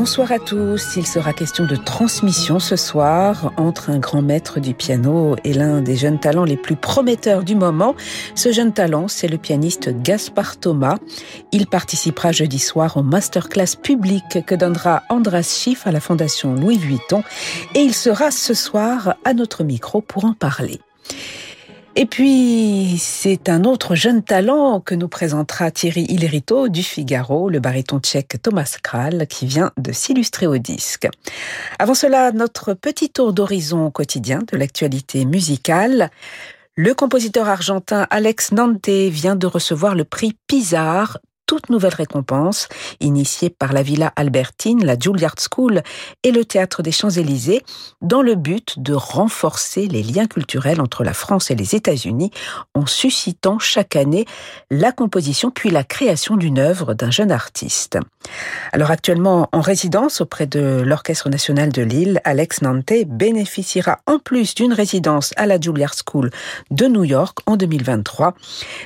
Bonsoir à tous. Il sera question de transmission ce soir entre un grand maître du piano et l'un des jeunes talents les plus prometteurs du moment. Ce jeune talent, c'est le pianiste Gaspard Thomas. Il participera jeudi soir au masterclass public que donnera Andras Schiff à la Fondation Louis Vuitton et il sera ce soir à notre micro pour en parler. Et puis, c'est un autre jeune talent que nous présentera Thierry Hillerito du Figaro, le baryton tchèque Thomas Kral, qui vient de s'illustrer au disque. Avant cela, notre petit tour d'horizon quotidien de l'actualité musicale. Le compositeur argentin Alex Nante vient de recevoir le prix Pizarre toute nouvelle récompense, initiée par la Villa Albertine, la Juilliard School et le Théâtre des Champs-Élysées, dans le but de renforcer les liens culturels entre la France et les États-Unis en suscitant chaque année la composition puis la création d'une œuvre d'un jeune artiste. Alors actuellement en résidence auprès de l'Orchestre national de Lille, Alex Nante bénéficiera en plus d'une résidence à la Juilliard School de New York en 2023,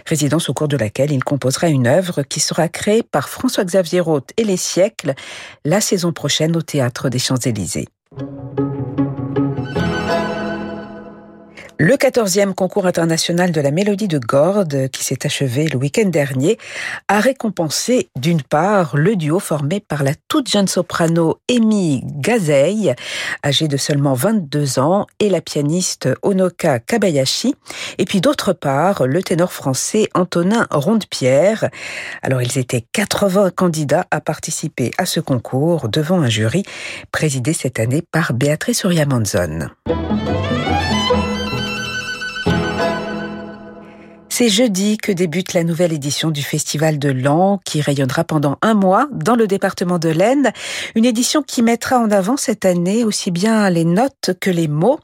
résidence au cours de laquelle il composera une œuvre qui sera sera par François-Xavier Roth et les siècles la saison prochaine au Théâtre des Champs-Élysées. Le 14e concours international de la mélodie de Gordes, qui s'est achevé le week-end dernier, a récompensé d'une part le duo formé par la toute jeune soprano Amy Gazeille, âgée de seulement 22 ans, et la pianiste Onoka Kabayashi, et puis d'autre part le ténor français Antonin Rondepierre. Alors ils étaient 80 candidats à participer à ce concours devant un jury présidé cette année par Béatrice Uriamanzon. C'est jeudi que débute la nouvelle édition du Festival de Lan qui rayonnera pendant un mois dans le département de l'Aisne. Une édition qui mettra en avant cette année aussi bien les notes que les mots.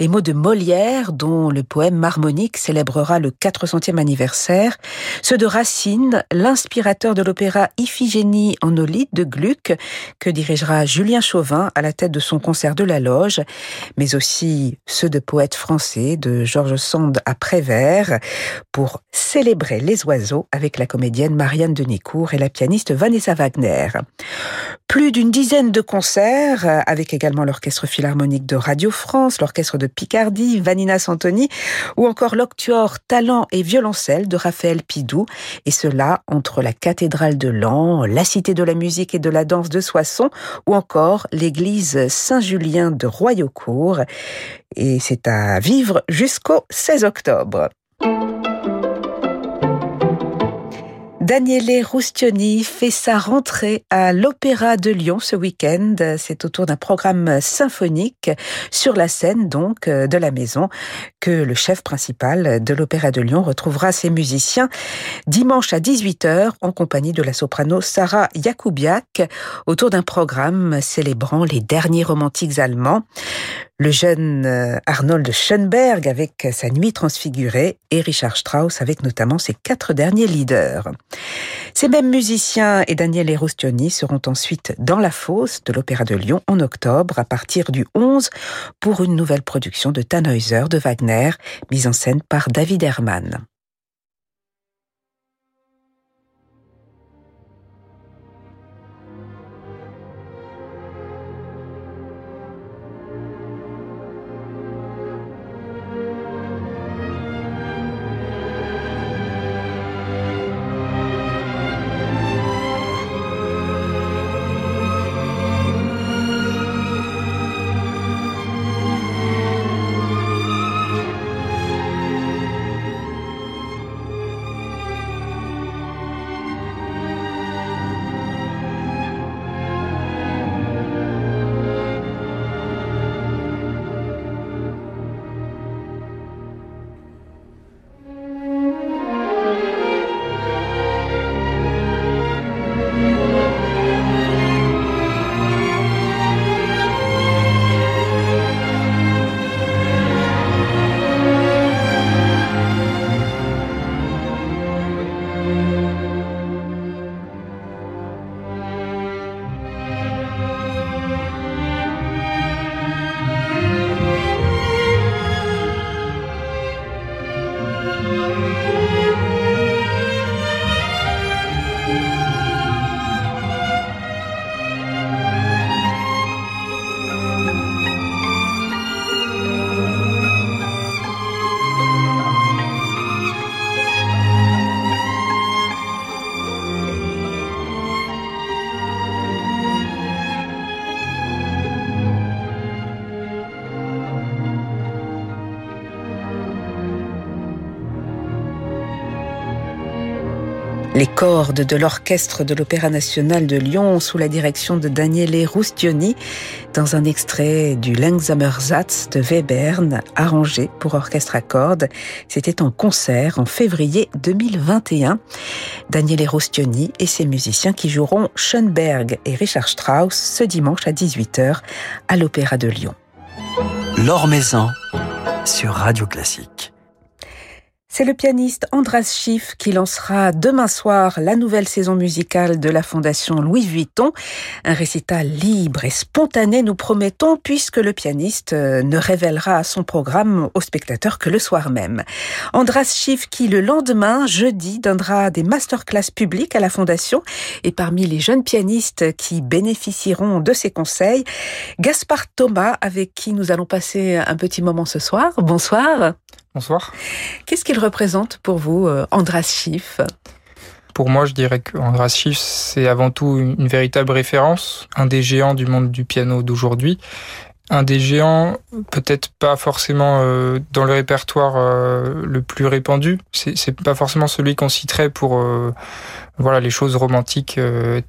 Les mots de Molière, dont le poème Marmonique célébrera le 400e anniversaire. Ceux de Racine, l'inspirateur de l'opéra Iphigénie en Olide de Gluck, que dirigera Julien Chauvin à la tête de son concert de la Loge. Mais aussi ceux de poètes français, de Georges Sand à Prévert pour célébrer les oiseaux avec la comédienne Marianne Denicourt et la pianiste Vanessa Wagner. Plus d'une dizaine de concerts avec également l'Orchestre Philharmonique de Radio France, l'Orchestre de Picardie, Vanina Santoni ou encore l'Octuor Talent et Violoncelle de Raphaël Pidou et cela entre la cathédrale de Lan, la Cité de la musique et de la danse de Soissons ou encore l'église Saint-Julien de Royaucourt et c'est à vivre jusqu'au 16 octobre. Daniele Roustioni fait sa rentrée à l'Opéra de Lyon ce week-end. C'est autour d'un programme symphonique sur la scène donc de la maison que le chef principal de l'Opéra de Lyon retrouvera ses musiciens dimanche à 18h en compagnie de la soprano Sarah Jakoubiak autour d'un programme célébrant les derniers romantiques allemands le jeune euh, Arnold Schoenberg avec sa nuit transfigurée et Richard Strauss avec notamment ses quatre derniers leaders. Ces mêmes musiciens et Daniel Erostioni seront ensuite dans la fosse de l'Opéra de Lyon en octobre à partir du 11 pour une nouvelle production de Tannhäuser de Wagner mise en scène par David Hermann. Les cordes de l'orchestre de l'Opéra national de Lyon sous la direction de Daniele Roustioni dans un extrait du Langsamer-Satz de Webern arrangé pour orchestre à cordes. C'était en concert en février 2021. Daniele Roustioni et ses musiciens qui joueront Schoenberg et Richard Strauss ce dimanche à 18h à l'Opéra de Lyon. L'Or sur Radio Classique. C'est le pianiste Andras Schiff qui lancera demain soir la nouvelle saison musicale de la Fondation Louis Vuitton. Un récital libre et spontané, nous promettons, puisque le pianiste euh, ne révélera son programme aux spectateurs que le soir même. Andras Schiff qui, le lendemain, jeudi, donnera des masterclass publiques à la Fondation. Et parmi les jeunes pianistes qui bénéficieront de ses conseils, Gaspard Thomas, avec qui nous allons passer un petit moment ce soir. Bonsoir. Bonsoir. Qu'est-ce qu'il représente pour vous, euh, Andras Schiff? Pour moi, je dirais qu'Andras Schiff, c'est avant tout une véritable référence, un des géants du monde du piano d'aujourd'hui. Un des géants, peut-être pas forcément euh, dans le répertoire euh, le plus répandu. C'est pas forcément celui qu'on citerait pour voilà les choses romantiques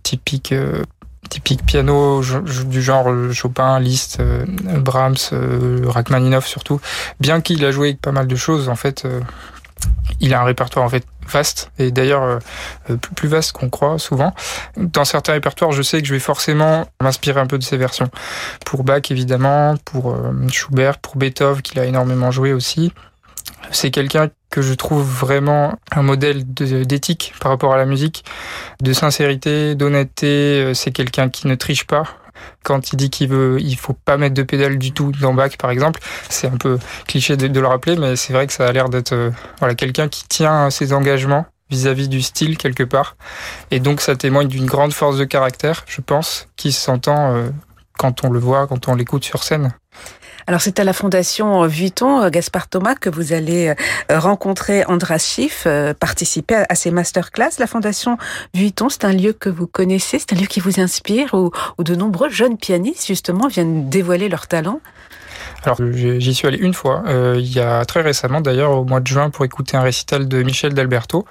typiques typique piano du genre Chopin, Liszt, euh, Brahms, euh, Rachmaninoff surtout. Bien qu'il a joué pas mal de choses, en fait, euh, il a un répertoire en fait vaste et d'ailleurs plus vaste qu'on croit souvent. Dans certains répertoires, je sais que je vais forcément m'inspirer un peu de ces versions. Pour Bach évidemment, pour Schubert, pour Beethoven qu'il a énormément joué aussi. C'est quelqu'un que je trouve vraiment un modèle d'éthique par rapport à la musique, de sincérité, d'honnêteté. Euh, c'est quelqu'un qui ne triche pas. Quand il dit qu'il veut, il faut pas mettre de pédale du tout dans Bach, par exemple. C'est un peu cliché de, le rappeler, mais c'est vrai que ça a l'air d'être euh, voilà quelqu'un qui tient ses engagements vis-à-vis du style quelque part. Et donc ça témoigne d'une grande force de caractère, je pense, qui s'entend euh, quand on le voit, quand on l'écoute sur scène. Alors c'est à la Fondation Vuitton, euh, Gaspard Thomas, que vous allez euh, rencontrer Andras Schiff, euh, participer à ces masterclass. La Fondation Vuitton, c'est un lieu que vous connaissez, c'est un lieu qui vous inspire, où, de nombreux jeunes pianistes justement viennent dévoiler leur talent. Alors j'y suis allé une fois, il y a très récemment d'ailleurs, au mois de juin, pour écouter un récital de Michel d'Alberto.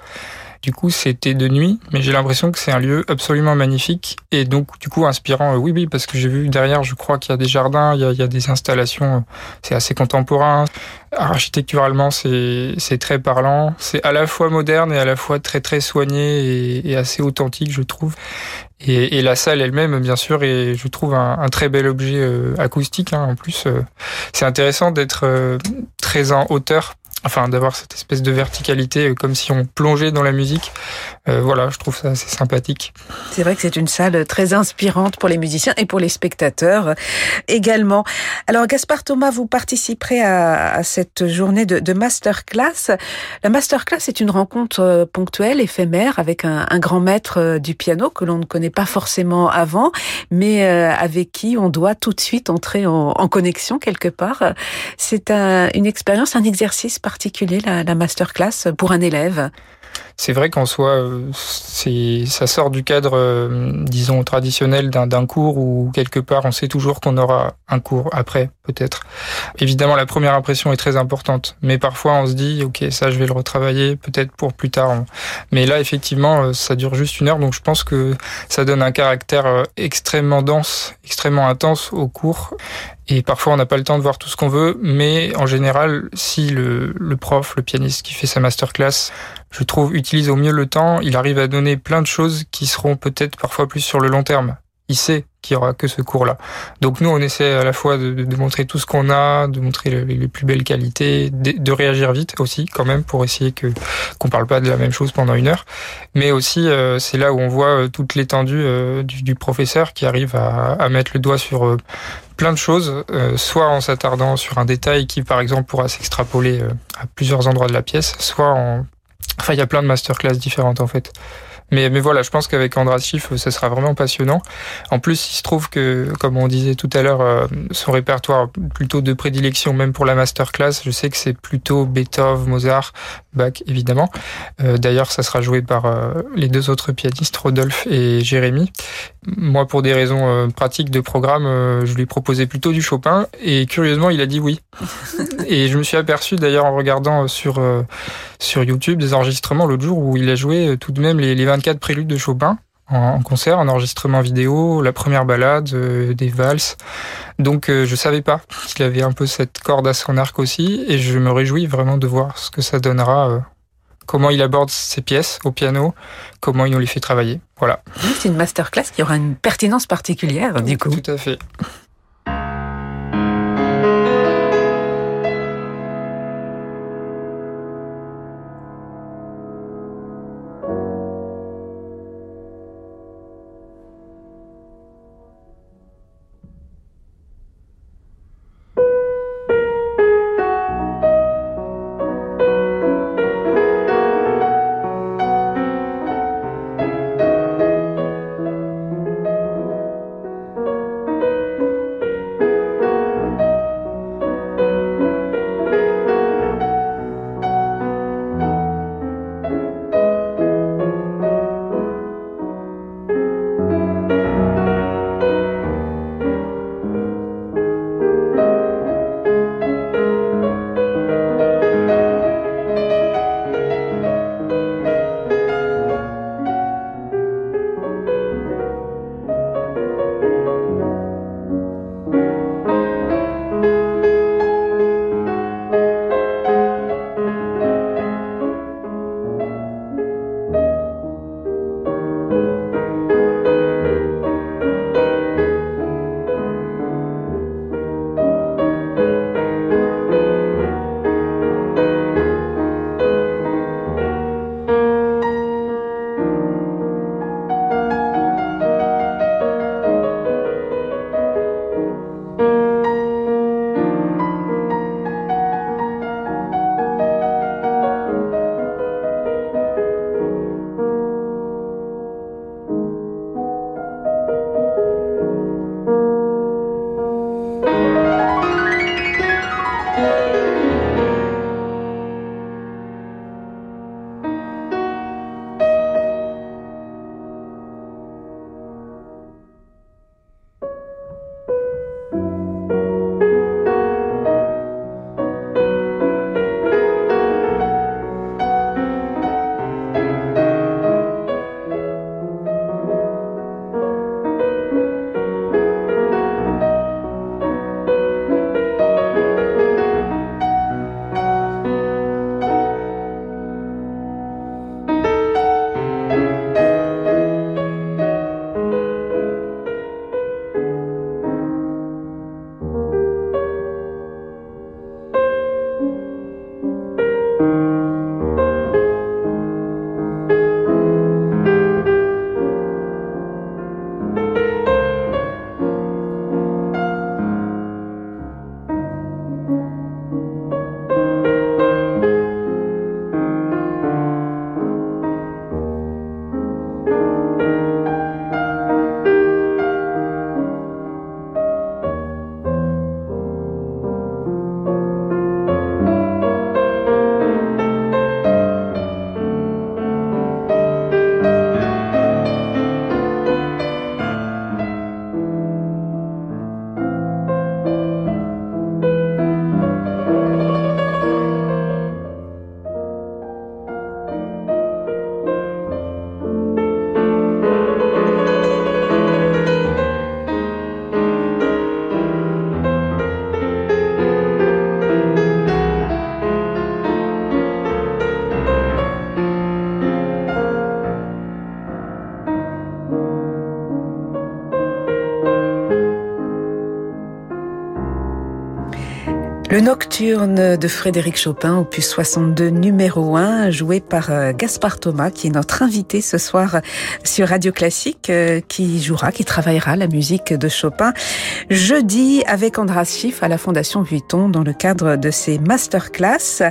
Du coup, c'était de nuit, mais j'ai l'impression que c'est un lieu absolument magnifique et donc du coup inspirant. Euh, oui, oui, parce que j'ai vu derrière, je crois qu'il y a des jardins, il y a, des installations. Euh, c'est assez contemporain. Architecturalement, c'est très parlant. C'est à la fois moderne et à la fois très très soigné et, assez authentique, je trouve. Et, la salle elle-même, bien sûr, est, je trouve, un, très bel objet euh, acoustique. Hein. En plus, c'est intéressant d'être très en hauteur enfin d'avoir cette espèce de verticalité euh, comme si on plongeait dans la musique. Euh, voilà, je trouve ça assez sympathique. C'est vrai que c'est une salle très inspirante pour les musiciens et pour les spectateurs euh, également. Alors Gaspard Thomas, vous participerez à, cette journée de, de, masterclass. La masterclass est une rencontre ponctuelle, éphémère, avec un, grand maître du piano que l'on ne connaît pas forcément avant, mais avec qui on doit tout de suite entrer en, connexion quelque part. C'est un, une expérience, un exercice particulier, la, la masterclass, pour un élève c'est vrai qu'en soi, euh, ça sort du cadre, euh, disons, traditionnel d'un, cours où quelque part on sait toujours qu'on aura un cours après, peut-être. Évidemment, la première impression est très importante, mais parfois on se dit, ok, ça je vais le retravailler, peut-être pour plus tard. Mais là, effectivement, euh, ça dure juste une heure, donc je pense que ça donne un caractère extrêmement dense, extrêmement intense au cours. Et parfois, on n'a pas le temps de voir tout ce qu'on veut, mais en général, si le, le prof, le pianiste qui fait sa masterclass je trouve, utilise au mieux le temps. Il arrive à donner plein de choses qui seront peut-être parfois plus sur le long terme. Il sait qu'il y aura que ce cours-là. Donc nous, on essaie à la fois de, de montrer tout ce qu'on a, de montrer les, plus belles qualités, de, de, réagir vite aussi, quand même, pour essayer que qu'on parle pas de la même chose pendant une heure. Mais aussi, euh, c'est là où on voit euh, toute l'étendue euh, du, du, professeur qui arrive à, à, mettre le doigt sur plein de choses, soit en s'attardant sur un détail qui, par exemple, pourra s'extrapoler à plusieurs endroits de la pièce, soit en Enfin, il y a plein de masterclass différentes en fait. Mais, mais voilà, je pense qu'avec Andras Schiff, ce sera vraiment passionnant. En plus, il se trouve que, comme on disait tout à l'heure, euh, son répertoire plutôt de prédilection, même pour la masterclass, je sais que c'est plutôt Beethoven, Mozart, Bach, évidemment. Euh, d'ailleurs, ça sera joué par euh, les deux autres pianistes, Rodolphe et Jérémy. Moi, pour des raisons euh, pratiques de programme, euh, je lui proposais plutôt du Chopin et curieusement, il a dit oui. et je me suis aperçu d'ailleurs en regardant sur sur YouTube des enregistrements l'autre jour où il a joué tout de même les, les 24 préludes de Chopin en concert, en enregistrement vidéo, la première balade, des valses. Donc je savais pas qu'il avait un peu cette corde à son arc aussi et je me réjouis vraiment de voir ce que ça donnera comment il aborde ses pièces au piano, comment il nous les fait travailler. Voilà. C'est une masterclass qui aura une pertinence particulière, du coup. Tout à fait. Nocturne de Frédéric Chopin, opus 62 numéro 1, joué par euh, Gaspard Thomas, qui est notre invité ce soir sur Radio Classique, euh, qui jouera, qui travaillera la musique de Chopin jeudi avec Andras Schiff à la Fondation Vuitton dans le cadre de ses masterclass.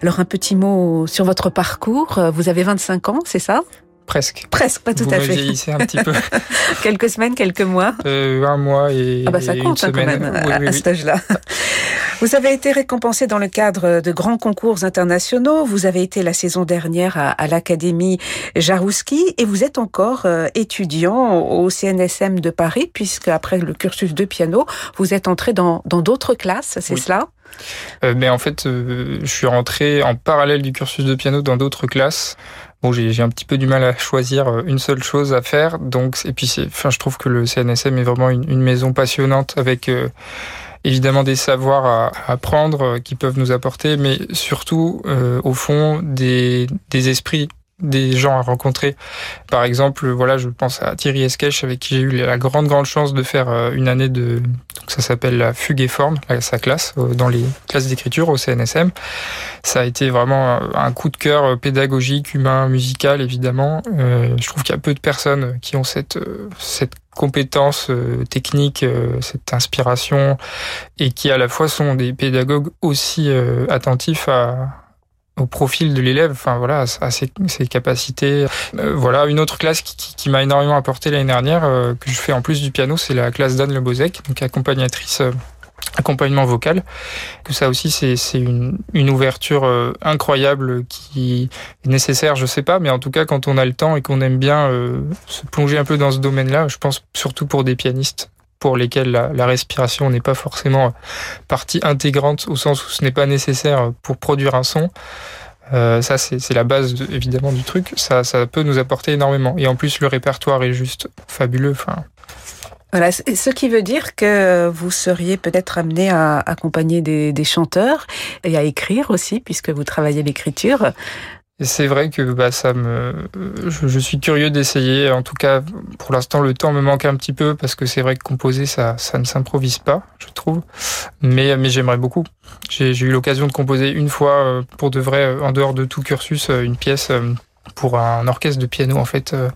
Alors un petit mot sur votre parcours. Vous avez 25 ans, c'est ça? Presque. Presque, pas tout à fait. Vous un petit peu. quelques semaines, quelques mois. Euh, un mois et. Ah bah ça compte hein, quand même à, à cet âge-là. Vous avez été récompensé dans le cadre de grands concours internationaux. Vous avez été la saison dernière à, l'Académie Jarouski et vous êtes encore euh, étudiant au CNSM de Paris puisque après le cursus de piano, vous êtes entré dans d'autres classes, c'est cela? Euh, mais en fait, euh, je suis rentré en parallèle du cursus de piano dans d'autres classes. Bon, j'ai un petit peu du mal à choisir une seule chose à faire. Donc, et puis, enfin, je trouve que le CNSM est vraiment une, maison passionnante avec évidemment des savoirs à, apprendre euh, qui peuvent nous apporter, mais surtout, euh, au fond, des, des esprits des gens à rencontrer. Par exemple, voilà, je pense à Thierry Esquèche avec qui j'ai eu la grande grande chance de faire euh, une année de donc ça s'appelle la fugue et forme, sa classe dans les classes d'écriture au CNSM. Ça a été vraiment un coup de cœur pédagogique, humain, musical évidemment. je trouve qu'il y a peu de personnes qui ont cette cette compétences euh, euh, cette inspiration, et qui à la fois sont des pédagogues aussi euh, attentifs à, au profil de l'élève, enfin voilà, à ses, ses capacités. voilà, une autre classe qui, qui, m'a énormément apporté l'année dernière, que je fais en plus du piano, c'est la classe d'Anne Lebozek, donc accompagnatrice accompagnement vocal. Que ça aussi, c'est une, une, ouverture euh, incroyable qui est nécessaire, je sais pas, mais en tout cas, quand on a le temps et qu'on aime bien euh, se plonger un peu dans ce domaine-là, je pense surtout pour des pianistes pour lesquels la, respiration n'est pas forcément partie intégrante au sens où ce n'est pas nécessaire pour produire un son. Euh, ça, c'est la base évidemment du truc. Ça, ça peut nous apporter énormément. Et en plus, le répertoire est juste fabuleux. Voilà, ce qui veut dire que vous seriez peut-être amené à accompagner des, chanteurs et à écrire aussi, puisque vous travaillez l'écriture. C'est vrai que bah, ça me, je, suis curieux d'essayer. En tout cas, pour l'instant, le temps me manque un petit peu parce que c'est vrai que composer, ça, ça ne s'improvise pas, je trouve. Mais, mais j'aimerais beaucoup. J'ai eu l'occasion de composer une fois, euh, pour de vrai, en dehors de tout cursus, euh, une pièce euh, pour un orchestre de piano en fait euh,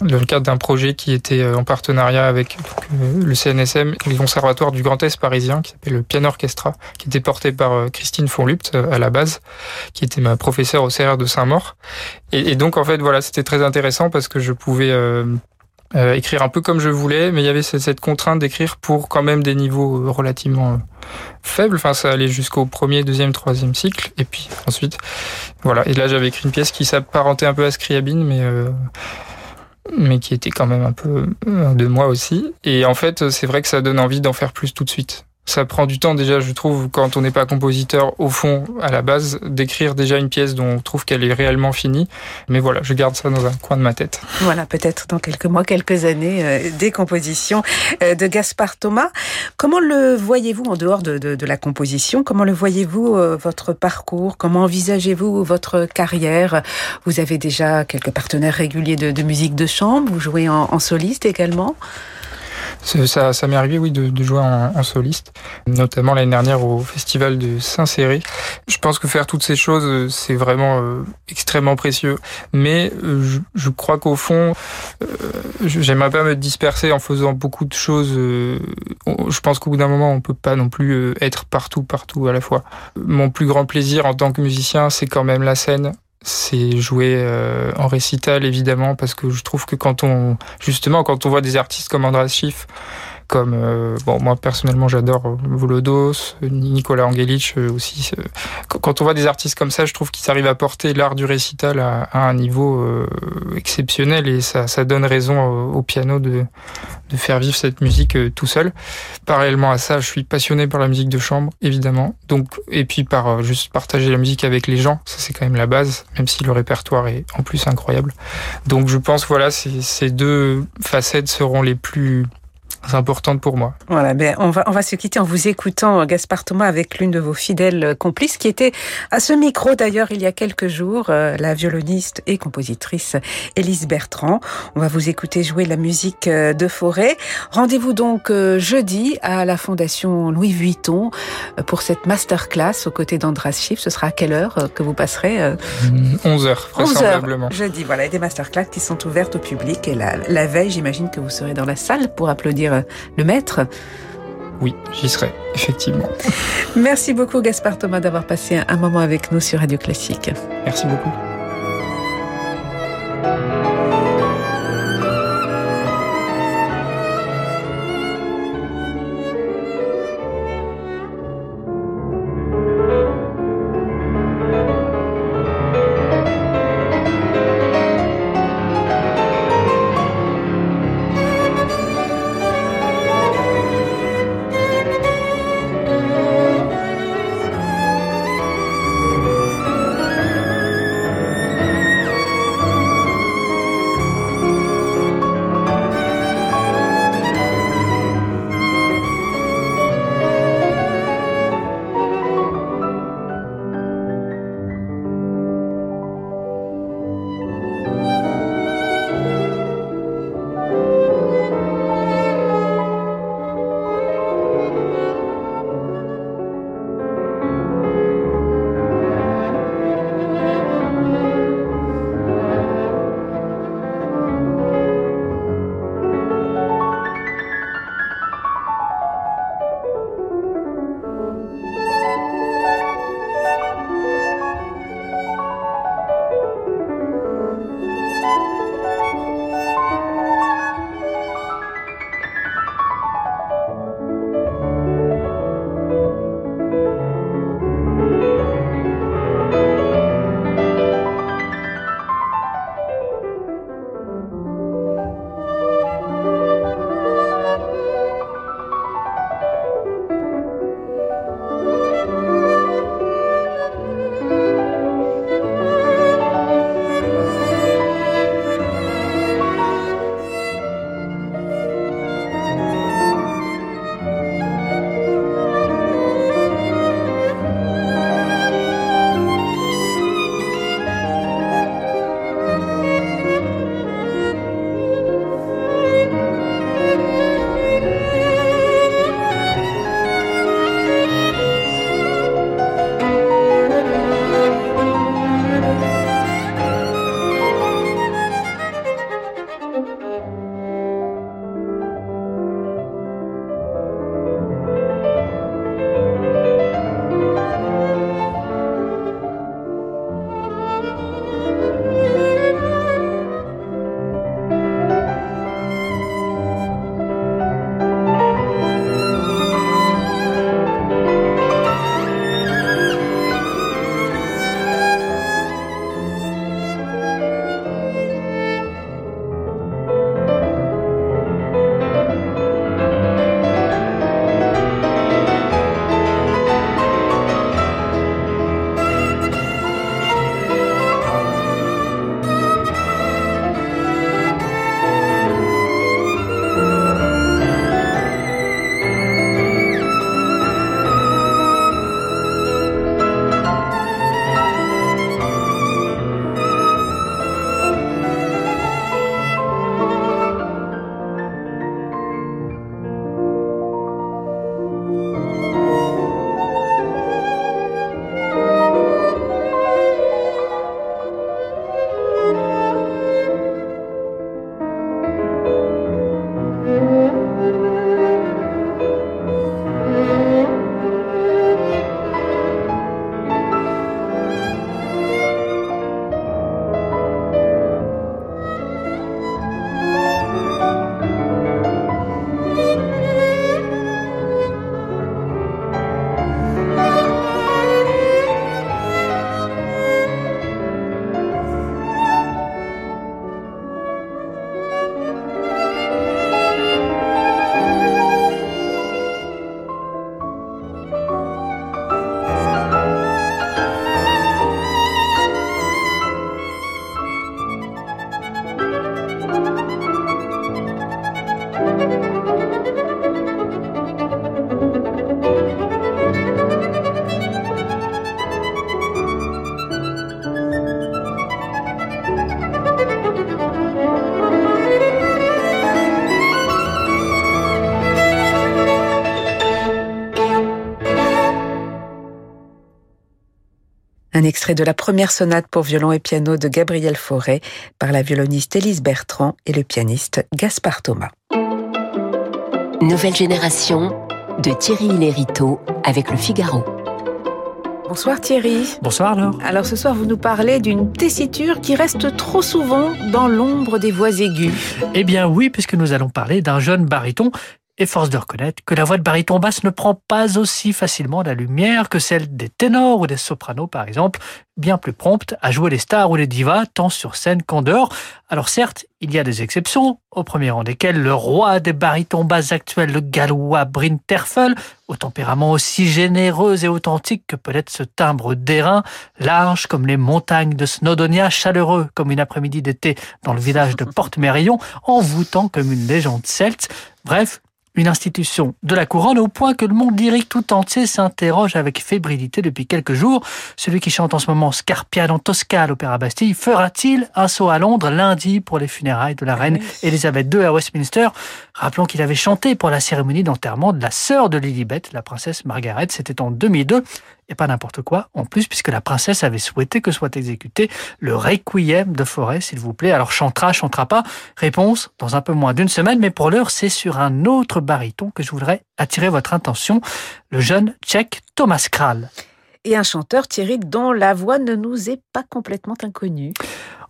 dans le cadre d'un projet qui était euh, en partenariat avec euh, le CNSM le conservatoire du Grand Est parisien qui s'appelle le Piano Orchestra qui était porté par Christine Fonlupt à la base qui était ma professeure au CR de Saint-Maur. Et, et, donc en fait voilà c'était très intéressant parce que je pouvais euh, écrire un peu comme je voulais, mais il y avait cette, contrainte d'écrire pour quand même des niveaux euh, relativement euh, faibles. Enfin, ça allait jusqu'au premier, deuxième, troisième cycle, et puis ensuite, voilà. Et là, j'avais écrit une pièce qui s'apparentait un peu à Scriabine, mais mais qui était quand même un peu de moi aussi. Et en fait, c'est vrai que ça donne envie d'en faire plus tout de suite ça prend du temps déjà, je trouve, quand on n'est pas compositeur au fond, à la base, d'écrire déjà une pièce dont on trouve qu'elle est réellement finie. Mais voilà, je garde ça dans un coin de ma tête. Voilà, peut-être dans quelques mois, quelques années, euh, des compositions euh, de Gaspard Thomas. Comment le voyez-vous en dehors de, la composition Comment le voyez-vous euh, votre parcours? Comment envisagez-vous votre carrière? Vous avez déjà quelques partenaires réguliers de, musique de chambre. Vous jouez en soliste également? Ça, ça m'est arrivé, oui, de, de jouer en, en, soliste, notamment l'année dernière au festival de Saint-Céré. Je pense que faire toutes ces choses, c'est vraiment euh, extrêmement précieux. Mais euh, je, je, crois qu'au fond, euh, j'aimerais pas me disperser en faisant beaucoup de choses. Euh, je pense qu'au bout d'un moment, on peut pas non plus être partout, partout à la fois. Mon plus grand plaisir en tant que musicien, c'est quand même la scène c'est jouer euh, en récital évidemment parce que je trouve que quand on justement quand on voit des artistes comme Andras Schiff comme euh, bon moi personnellement j'adore Volodos, Nicolas Angelic euh, aussi. Quand on voit des artistes comme ça, je trouve qu'ils arrivent à porter l'art du récital à, un niveau euh, exceptionnel et ça, ça donne raison au, piano de, de faire vivre cette musique tout seul. Parallèlement à ça, je suis passionné par la musique de chambre évidemment. Donc et puis par juste partager la musique avec les gens, ça c'est quand même la base, même si le répertoire est en plus incroyable. Donc je pense voilà ces deux facettes seront les plus importante pour moi. Voilà, ben on va on va se quitter en vous écoutant Gaspard Thomas avec l'une de vos fidèles complices qui était à ce micro d'ailleurs il y a quelques jours, euh, la violoniste et compositrice Élise Bertrand. On va vous écouter jouer la musique euh, de Forêt. Rendez-vous donc euh, jeudi à la Fondation Louis Vuitton pour cette masterclass aux côtés d'Andras Schiff. Ce sera à quelle heure que vous passerez 11 heures, 11 heures jeudi. Voilà, et des masterclass qui sont ouvertes au public et la, la veille, j'imagine que vous serez dans la salle pour applaudir euh, le maître. Oui, j'y serai, effectivement. Merci beaucoup Gaspard Thomas d'avoir passé un moment avec nous sur Radio Classique. Merci beaucoup. Extrait de la première sonate pour violon et piano de Gabriel Fauré par la violoniste Élise Bertrand et le pianiste Gaspard Thomas. Nouvelle génération de Thierry Lériteau avec le Figaro. Bonsoir Thierry. Bonsoir Laure. Alors ce soir, vous nous parlez d'une tessiture qui reste trop souvent dans l'ombre des voix aiguës. Eh bien oui, puisque nous allons parler d'un jeune baryton et force de reconnaître que la voix de baryton basse ne prend pas aussi facilement la lumière que celle des ténors ou des sopranos par exemple, bien plus promptes à jouer les stars ou les divas tant sur scène qu'en dehors. Alors certes, il y a des exceptions, au premier rang desquelles le roi des barytons basses actuels, le gallois Bryn Terfel, au tempérament aussi généreux et authentique que peut être ce timbre d'airain, large comme les montagnes de Snowdonia, chaleureux comme une après-midi d'été dans le village de Porte-Mérillon, envoûtant comme une légende celte. Bref, une institution de la couronne au point que le monde lyrique tout entier s'interroge avec fébrilité depuis quelques jours. Celui qui chante en ce moment Scarpiano Tosca à l'Opéra Bastille fera-t-il un saut à Londres lundi pour les funérailles de la reine Elisabeth II à Westminster? Rappelons qu'il avait chanté pour la cérémonie d'enterrement de la sœur de Lilibet, la princesse Margaret. C'était en 2002 et pas n'importe quoi. En plus, puisque la princesse avait souhaité que soit exécuté le requiem de Forêt, s'il vous plaît. Alors chantera, chantera pas Réponse dans un peu moins d'une semaine, mais pour l'heure, c'est sur un autre baryton que je voudrais attirer votre attention, le jeune tchèque Thomas Kral. Et un chanteur, Thierry, dont la voix ne nous est pas complètement inconnue.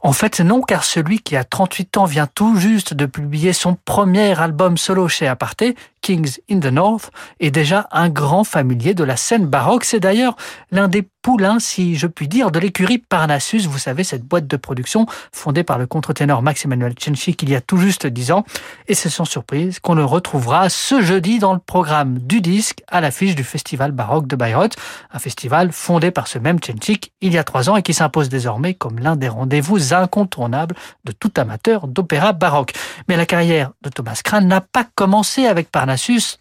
En fait, non, car celui qui a 38 ans vient tout juste de publier son premier album solo chez Aparté, Kings in the North, est déjà un grand familier de la scène baroque. C'est d'ailleurs l'un des poulains, si je puis dire, de l'écurie Parnassus. Vous savez, cette boîte de production fondée par le contre-ténor Max-Emmanuel Chenchik il y a tout juste 10 ans. Et c'est sans surprise qu'on le retrouvera ce jeudi dans le programme du disque à l'affiche du Festival baroque de Bayreuth, un festival fondé par ce même Chenchik il y a trois ans et qui s'impose désormais comme l'un des rendez-vous incontournables de tout amateur d'opéra baroque. Mais la carrière de Thomas Kran n'a pas commencé avec Parnassus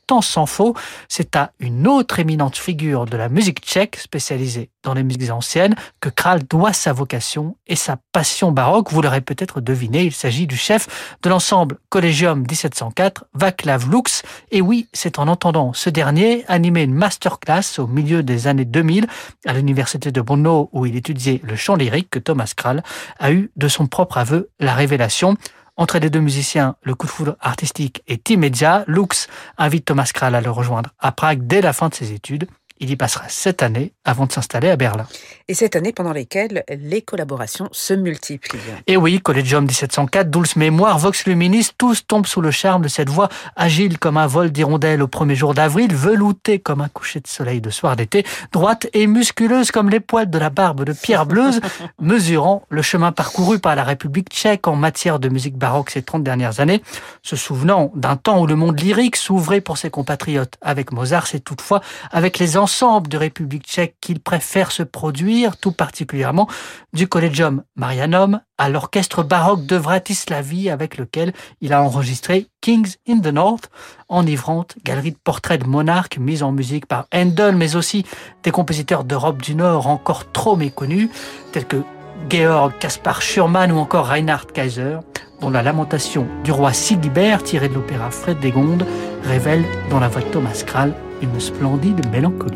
tant s'en faut, c'est à une autre éminente figure de la musique tchèque, spécialisée dans les musiques anciennes, que Kral doit sa vocation et sa passion baroque. Vous l'aurez peut-être deviné, il s'agit du chef de l'ensemble Collegium 1704, Vaclav Lux. Et oui, c'est en entendant ce dernier animer une masterclass au milieu des années 2000 à l'université de Brno où il étudiait le chant lyrique que Thomas Kral a eu de son propre aveu la révélation. Entre les deux musiciens, le coup de foudre artistique est immédiat. Lux invite Thomas Kral à le rejoindre à Prague dès la fin de ses études. Il y passera sept années avant de s'installer à Berlin. Et cette année pendant lesquelles les collaborations se multiplient. Et oui, Collegium 1704, Dulce Mémoire, Vox Luminis, tous tombent sous le charme de cette voix agile comme un vol d'hirondelle au premier jour d'avril, veloutée comme un coucher de soleil de soir d'été, droite et musculeuse comme les poils de la barbe de Pierre Bleuze, mesurant le chemin parcouru par la République tchèque en matière de musique baroque ces 30 dernières années, se souvenant d'un temps où le monde lyrique s'ouvrait pour ses compatriotes avec Mozart, c'est toutefois avec les ensemble de République tchèque qu'il préfère se produire, tout particulièrement du Collegium Marianum à l'orchestre baroque de Vratislavie avec lequel il a enregistré Kings in the North, enivrante galerie de portraits de monarques mise en musique par Handel, mais aussi des compositeurs d'Europe du Nord encore trop méconnus, tels que Georg Kaspar Schurmann ou encore Reinhard Kaiser, dont la lamentation du roi Sigbert, tirée de l'opéra Fred Gondes, révèle dans la voix de Thomas Kral une splendide mélancolie.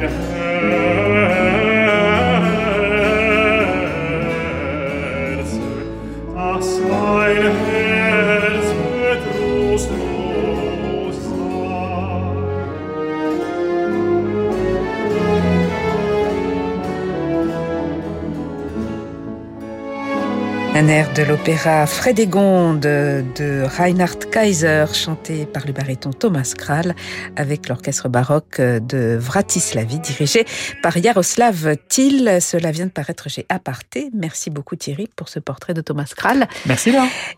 dein Herz Un air de l'opéra Frédégonde de Reinhard Kaiser, chanté par le baryton Thomas Kral, avec l'orchestre baroque de Vratislavie, dirigé par Jaroslav Till. Cela vient de paraître chez Aparté. Merci beaucoup Thierry pour ce portrait de Thomas Kral. Merci.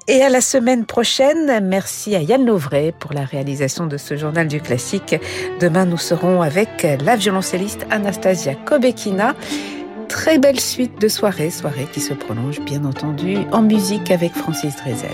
Et à la semaine prochaine, merci à Yann Lovray pour la réalisation de ce journal du classique. Demain, nous serons avec la violoncelliste Anastasia Kobekina très belle suite de soirées, soirées qui se prolongent bien entendu en musique avec Francis Drezel.